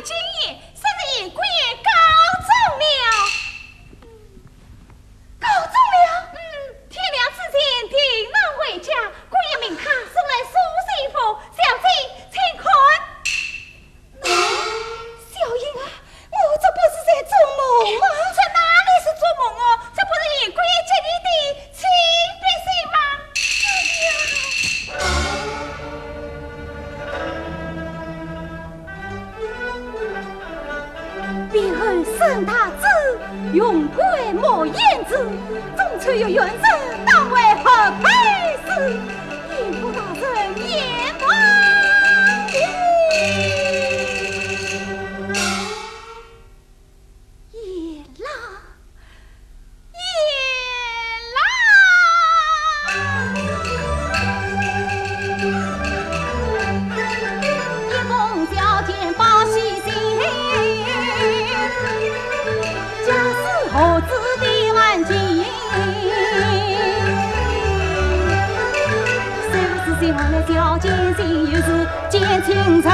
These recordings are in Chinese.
遵义铁后生太子，雄关莫言迟。中秋月圆时，当为合配。小金星日是见清晨。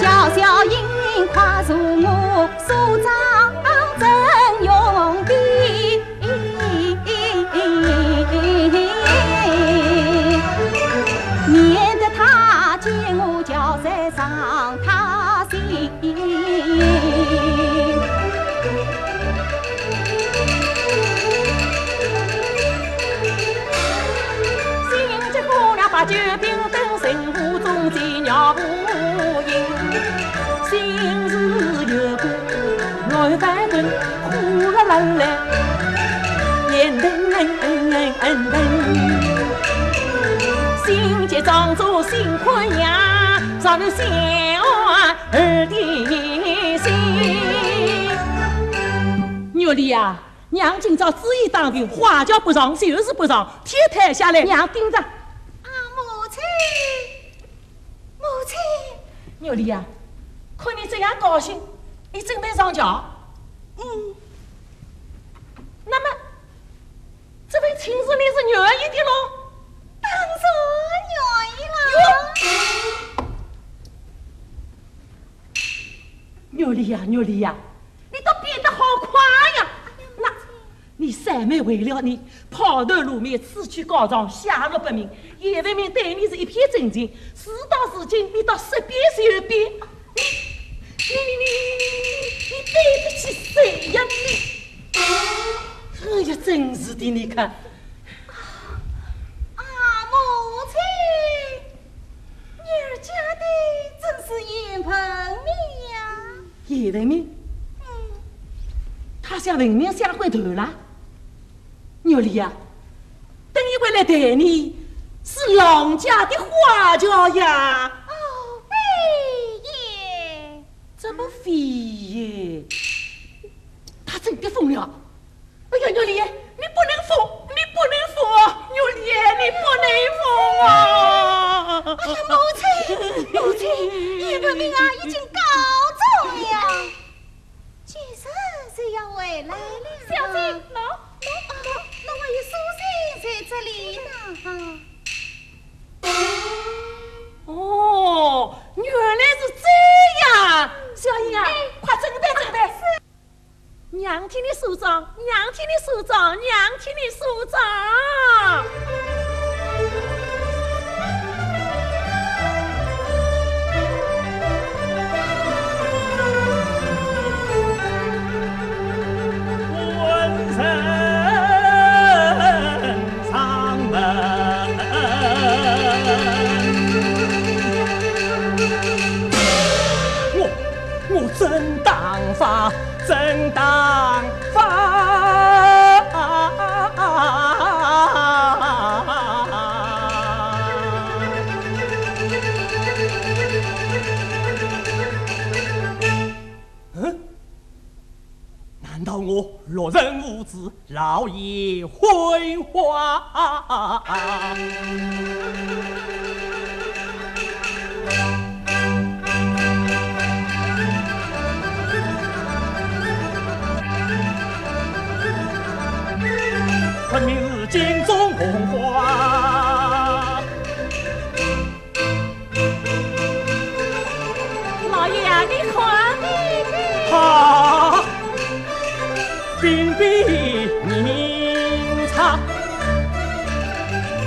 叫小英快坐我梳妆。我翻滚，苦了冷来，眼瞪瞪瞪，心急装作心宽呀，上了小儿的心。牛丽呀，娘今朝旨意当头，花轿不上就是不上，天塌下来，娘盯着。啊，母亲，母亲，牛丽呀，看你这样高兴，你准备上轿？嗯，那么这位亲事你是愿意的喽？当然愿意了。牛丽呀，牛丽呀，你都变得好快呀！那，你三妹为了你抛头露面，此去告状，下落不明，叶文明对你是一片真情，事到如今，你倒十变又变，你你呀你？哎呀，真是的，你看。啊，母亲，女儿家的真是呀。嗯，他向文明想回头了。牛丽呀，等一回来带你是郎家的花轿呀。哦，非也。怎么非耶？他真的疯了！哎呀，牛丽，你不能疯，你不能疯！牛丽，你不能疯啊！哎呀，母亲，母亲，叶文明啊，已经告状呀。今日是要回来了。小姐，喏喏喏，那我有书信在这里呢。娘替你梳妆，娘替你梳妆。浑身上门，我我正当发，正当老爷昏花？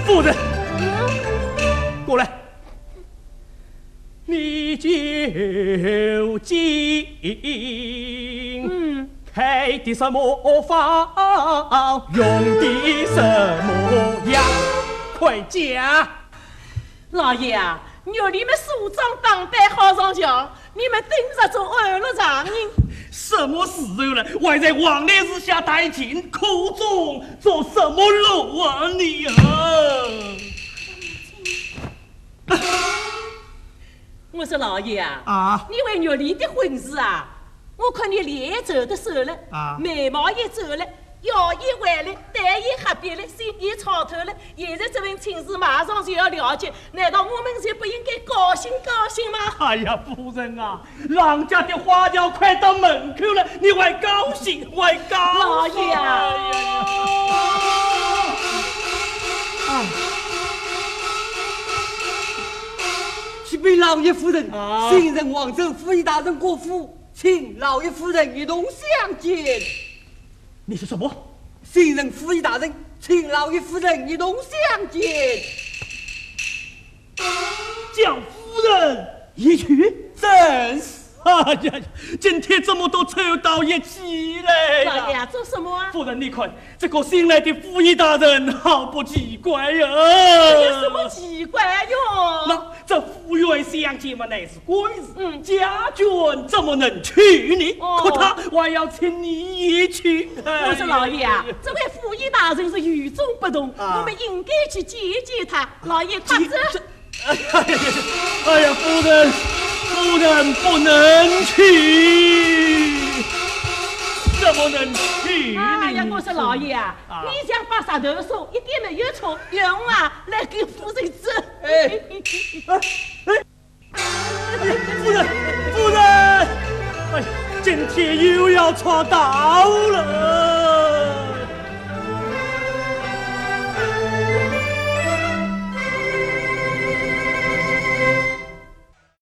夫人，过来，你究竟嗯，开的什么方，用的什么药？快讲！老爷啊，肉你们梳妆打扮好上轿，你们盯着做二路长人。什么时候了？我还在王烈日下待尽，苦中做什么路啊你啊！我说老爷啊，啊你为肉里的婚事啊，我看你脸也走得瘦了，啊眉毛也皱了。腰也弯了，蛋也黑瘪了，心也吵透了。现在这份亲事马上就要了结，难道我们就不应该高兴高兴吗？哎呀，夫人啊，郎家的花轿快到门口了，你还高兴，还高老兴？爷啊哎呀启禀老爷夫人，啊新任王政府尹大人过府，请老爷夫人一同相见。你说什么？新任府尹大人，请老爷夫人一同相见。叫夫人一去，正是！哎呀，今天这么多臭道一起来呀！老爷啊，做什么啊？夫人，你看这个新来的府尹大人，好不奇怪呀！有什么奇怪哟？那这府院相见嘛乃是贵人，嗯家眷怎么能娶你？哦可他还要请你一去。我说老爷啊，这位府尹大人是与众不同，啊我们应该去见见他。老爷快走。哎呀，哎呀，夫人，夫人不能去，怎么能去呢？哎呀，我说老爷啊，啊你想把石头说一点没有错，用啊来给夫人治。哎哎夫人，夫人，哎，今天又要闯道了。